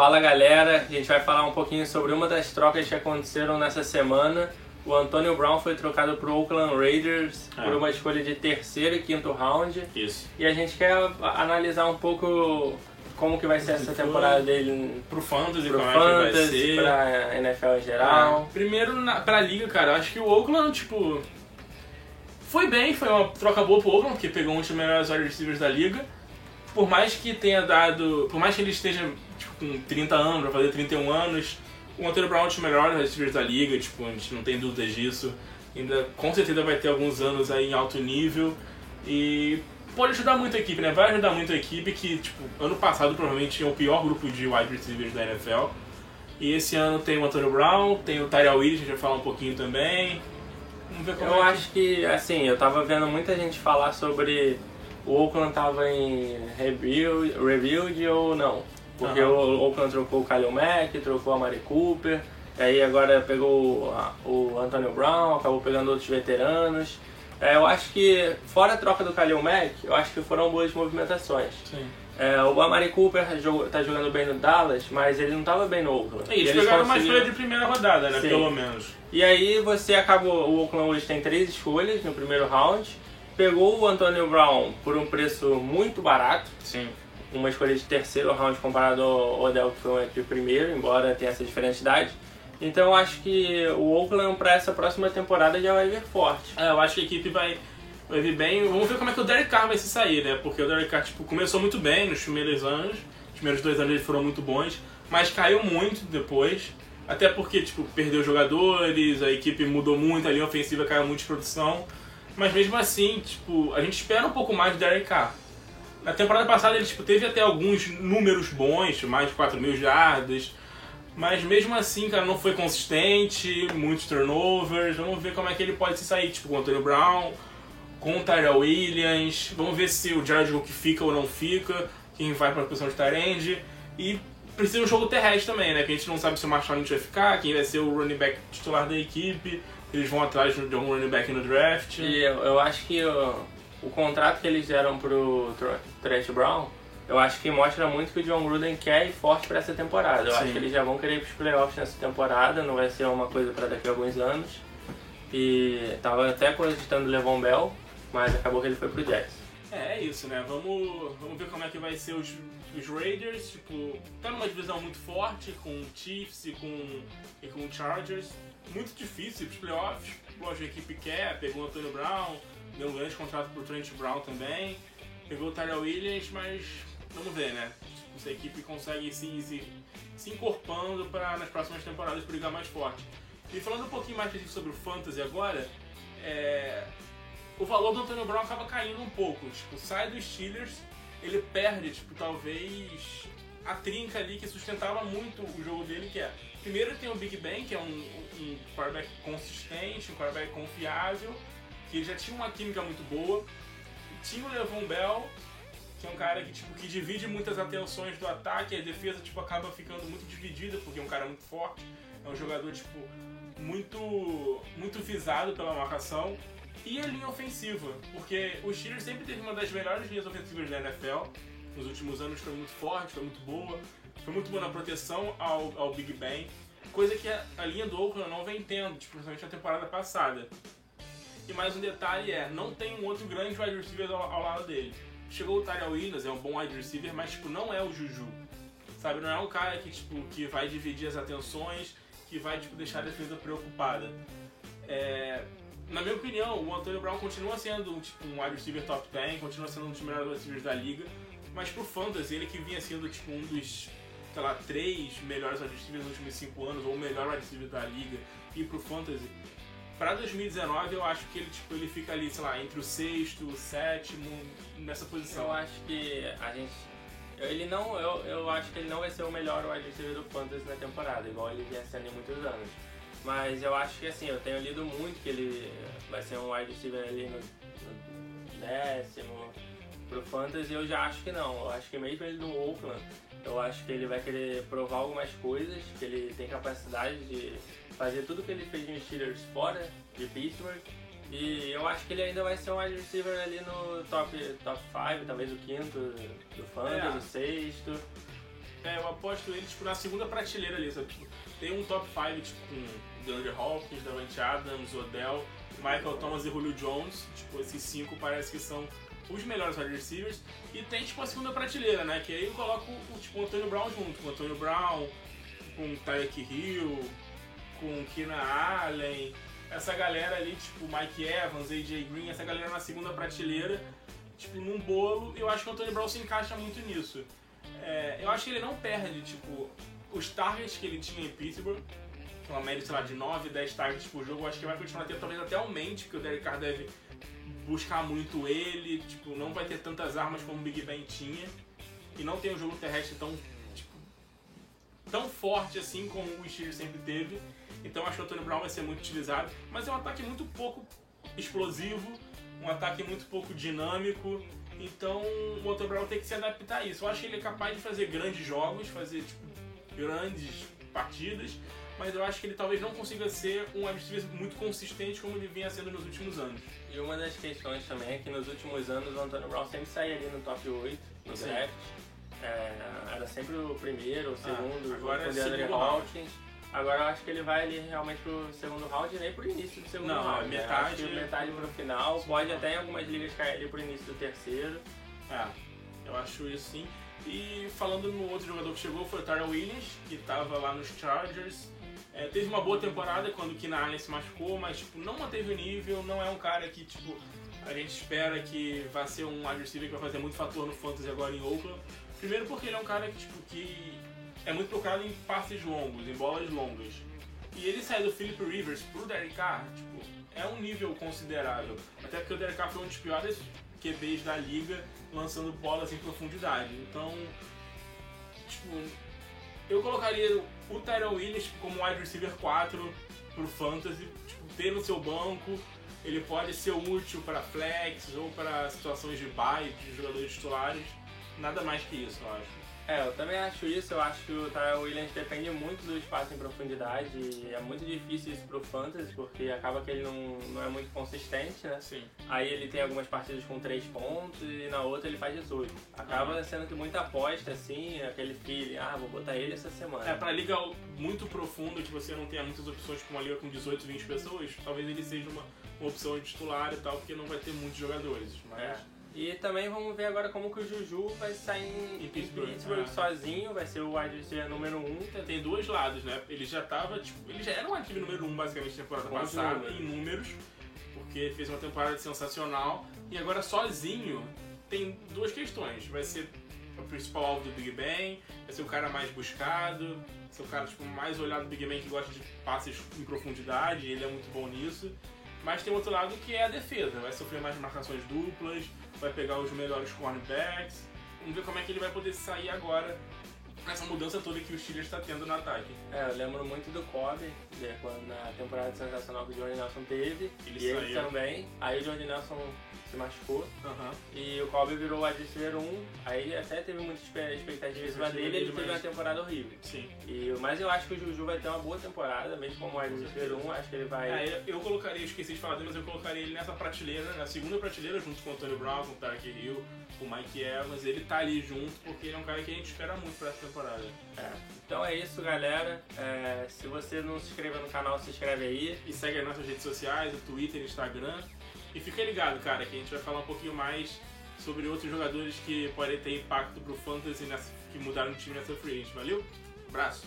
Fala galera, a gente vai falar um pouquinho sobre uma das trocas que aconteceram nessa semana. O Antonio Brown foi trocado para o Oakland Raiders É. por uma escolha de terceiro e quinto round. Isso. E a gente quer analisar um pouco como que vai ser essa temporada dele Pro Fantasy, pro como é que vai Fantasy, ser. pra NFL em geral. Ah, primeiro, na, pra liga, cara, acho que o Oakland, tipo... Foi bem, foi uma troca boa pro Oakland, porque pegou um dos melhores wide receivers da liga. Por mais que tenha dado... Por mais que ele esteja tipo, com 30 anos, vai fazer 31 anos, o Antonio Brown é um dos melhores wide receivers da liga, tipo, a gente não tem dúvidas disso. Ainda, com certeza vai ter alguns anos aí em alto nível. E pode ajudar muito a equipe, né? Vai ajudar muito a equipe que, tipo, ano passado provavelmente tinha o pior grupo de wide receivers da NFL. E esse ano tem o Antonio Brown, tem o Tyrell Williams, a gente vai falar um pouquinho também. Vamos ver como Eu é acho que, assim, eu tava vendo muita gente falar sobre o Oakland tava em rebuild, rebuild ou não. Porque Aham. o Oakland trocou o Kalil Mack, trocou a Mari Cooper, aí agora pegou o, Antonio Brown, acabou pegando outros veteranos. É, eu acho que, fora a troca do Kalil Mack, eu acho que foram boas movimentações. Sim. É, o Amari Cooper tá jogando bem no Dallas, mas ele não tava bem no Oakland. E eles, Eles pegaram uma conseguiram- escolha de primeira rodada, né? Sim. Pelo menos. e aí você acabou, o Oakland hoje tem três escolhas no primeiro round, pegou o Antonio Brown por um preço muito barato, Sim. uma escolha de terceiro round comparado ao Odell que foi de primeiro, embora tenha essa diferença de idade. Então eu acho que o Oakland para essa próxima temporada já vai vir forte. É, eu acho que a equipe vai, vai vir bem. Vamos ver como é que o Derek Carr vai se sair, né? Porque o Derek Carr tipo, começou muito bem nos primeiros anos. Os primeiros dois anos eles foram muito bons. Mas caiu muito depois. Até porque, tipo, perdeu jogadores, a equipe mudou muito, a linha ofensiva caiu muito de produção. Mas mesmo assim, tipo, a gente espera um pouco mais do Derek Carr. Na temporada passada ele tipo, teve até alguns números bons, mais de 4 mil jardas. Mas mesmo assim, cara, não foi consistente, muitos turnovers. Vamos ver como é que ele pode se sair, tipo, com o Antonio Brown, com o Tyrell Williams. Vamos ver se o Jared Hook fica ou não fica, quem vai para a posição de Tyrande. E precisa um jogo terrestre também, né? Que a gente não sabe se o Marshall Lynch vai ficar, quem vai ser o running back titular da equipe. Eles vão atrás de algum running back no draft. E eu, eu acho que o, o contrato que eles deram pro Tr- Trent Brown, eu acho que mostra muito que o John Gruden quer ir forte para essa temporada. Eu acho Sim. que eles já vão querer ir pros playoffs nessa temporada, não vai ser uma coisa para daqui a alguns anos. E tava até cogitando o Levon Bell, mas acabou que ele foi pro Jets. É, é isso, né? Vamos, vamos ver como é que vai ser os, os Raiders. Tipo, tá numa divisão muito forte com o Chiefs e com, e com o Chargers. Muito difícil pros playoffs. Lógico, a equipe quer, pegou o Antonio Brown, deu um grande contrato pro Trent Brown também. Pegou o Tyrell Williams, mas vamos ver, né? Se a equipe consegue se, se, se encorpando para nas próximas temporadas brigar mais forte. E falando um pouquinho mais sobre o Fantasy agora, é, o valor do Antonio Brown acaba caindo um pouco. Tipo, sai dos Steelers, ele perde, tipo, talvez a trinca ali que sustentava muito o jogo dele, que é. Primeiro tem o Big Ben, que é um, um quarterback consistente, um quarterback confiável, que já tinha uma química muito boa. Tinha o Levon Bell, que é um cara que, tipo, que divide muitas atenções do ataque, a defesa tipo, acaba ficando muito dividida, porque é um cara muito forte, é um jogador tipo, muito, muito visado pela marcação. E a linha ofensiva, porque o Steelers sempre teve uma das melhores linhas ofensivas da NFL. Nos últimos anos foi muito forte, foi muito boa. Foi muito boa na proteção ao, ao Big Ben. Coisa que a, a linha do Oakland não vem tendo, tipo, principalmente na temporada passada. E mais um detalhe é, não tem um outro grande wide receiver ao, ao lado dele. Chegou o Tyrell Williams, é um bom wide receiver, mas tipo, não é o Juju. Sabe, não é um cara que, tipo, que vai dividir as atenções, que vai tipo, deixar a defesa preocupada. É, na minha opinião, o Antonio Brown continua sendo tipo, um wide receiver top 10, continua sendo um dos melhores wide receivers da liga, mas pro Fantasy, ele que vinha sendo tipo, um dos, sei lá, três melhores wide receivers nos últimos cinco anos, ou o melhor wide receiver da liga, e pro Fantasy, Pra 2019, eu acho que ele, tipo, ele fica ali, sei lá, entre o sexto, o sétimo, nessa posição. Eu acho que a gente. Ele não. Eu, eu acho que ele não vai ser o melhor wide receiver do Fantasy na temporada, igual ele vinha sendo em muitos anos. Mas eu acho que assim, eu tenho lido muito que ele vai ser um wide receiver ali no, no décimo pro Fantasy, eu já acho que não. Eu acho que mesmo ele no Oakland, eu acho que ele vai querer provar algumas coisas, que ele tem capacidade de fazer tudo que ele fez em Steelers fora de Pittsburgh. E eu acho que ele ainda vai ser um wide receiver ali no top 5, top five, talvez o quinto do Fantasy, É. o sexto. É, eu aposto ele tipo, na segunda prateleira ali, sabe? Tem um top 5 tipo, com DeAndre Hopkins, Davante Adams, Odell, Michael Thomas e Julio Jones. Tipo, esses cinco parece que são os melhores wide receivers. E tem tipo a segunda prateleira, né? Que aí eu coloco tipo, o Antônio Brown junto, com o Antônio Brown, com o Tyreek Hill, com o Keenan Allen, essa galera ali, tipo Mike Evans, AJ Green, essa galera na segunda prateleira, tipo, num bolo, eu acho que o Antônio Brown se encaixa muito nisso. É, eu acho que ele não perde, tipo, os targets que ele tinha em Pittsburgh, uma média, sei lá, de 9, 10 targets por jogo, acho que vai continuar tendo, talvez até aumente, porque o Derek Carr deve buscar muito ele, tipo, não vai ter tantas armas como o Big Ben tinha, e não tem um jogo terrestre tão, tipo, tão forte assim como o Steelers sempre teve. Então acho que o Antônio Brown vai ser muito utilizado, mas é um ataque muito pouco explosivo, um ataque muito pouco dinâmico. Então o Antônio Brown tem que se adaptar a isso. Eu acho que ele é capaz de fazer grandes jogos, fazer tipo, grandes partidas, mas eu acho que ele talvez não consiga ser um adversário muito consistente como ele vinha sendo nos últimos anos. E uma das questões também é que nos últimos anos o Antônio Brown sempre saía ali no top 8, no Sim. draft. É, era sempre o primeiro, o segundo, Ah, agora é o DeAndre round. Hopkins. Agora eu acho que ele vai ali realmente pro segundo round e nem pro início do segundo Não, round. é né? metade- que metade pro final. Pode até em algumas ligas cair ali pro início do terceiro. É, eu acho isso sim. E falando no outro jogador que chegou foi o Tyrell Williams, que estava lá nos Chargers. É, teve uma boa temporada quando o Allen se machucou, mas tipo, não manteve o nível, não é um cara que tipo, a gente espera que vai ser um receiver que vai fazer muito fator no fantasy agora em Oakland. Primeiro porque ele é um cara que, tipo, que é muito procurado em passes longos, em bolas longas. E ele sair do Philip Rivers pro Derek Carr, tipo, é um nível considerável. Até porque o Derek Carr foi um dos piores QBs da liga lançando bolas em profundidade. Então, tipo, eu colocaria o Tyrell Williams como wide receiver 4 pro Fantasy, tipo, ter no seu banco. Ele pode ser útil para flex ou para situações de bye de jogadores titulares. Nada mais que isso, eu acho. É, eu também acho isso. Eu acho que o Tyrell Williams depende muito do espaço em profundidade. E é muito difícil isso pro Fantasy, porque acaba que ele não, não é muito consistente, né? Sim. Aí ele tem algumas partidas com 3 pontos e na outra ele faz 18. Acaba sendo que muita aposta, assim, aquele feeling, ah, vou botar ele essa semana. É, pra liga muito profunda, que você não tenha muitas opções com uma liga com 18, 20 pessoas, talvez ele seja uma, uma opção de titular e tal, porque não vai ter muitos jogadores. Mas É. E também vamos ver agora como que o Juju vai sair em, Em em Pittsburgh, Pittsburgh, é. sozinho, vai ser o wide receiver número 1. Um. tem dois lados, né? Ele já tava, tipo, ele já era um ativo número 1 um, basicamente na temporada os passada, números. em números, porque fez uma temporada sensacional, e agora sozinho tem duas questões. Vai ser o principal alvo do Big Ben, vai ser o cara mais buscado, vai ser o cara tipo, mais olhado do Big Ben que gosta de passes em profundidade, e ele é muito bom nisso. Mas tem outro lado que é a defesa, vai sofrer mais marcações duplas, vai pegar os melhores cornerbacks. Vamos ver como é que ele vai poder sair agora essa mudança toda que o Steelers está tendo no ataque. É, eu lembro muito do Kobe, né, quando na temporada sensacional que o Jordan Nelson teve. Ele e ele saiu. também. Aí o Jordan Nelson se machucou. E o Kobe virou o wide receiver 1. Aí até teve muita expectativa em cima dele. Ele teve uma temporada horrível. Sim. E, mas eu acho que o Juju vai ter uma boa temporada, mesmo como wide receiver 1. Acho que ele vai. É, eu colocaria, eu esqueci de falar dele, mas eu colocaria ele nessa prateleira, na segunda prateleira, junto com o Antonio Brown, com o Tarek Hill, com o Mike Evans. Ele tá ali junto porque ele é um cara que a gente espera muito pra essa temporada. É. Então é isso, galera. É, se você não se inscreve no canal, se inscreve aí. E segue as nossas redes sociais, o Twitter, o Instagram. E fica ligado, cara, que a gente vai falar um pouquinho mais sobre outros jogadores que podem ter impacto pro Fantasy nessa, que mudaram o time nessa free agent. Valeu? Abraço!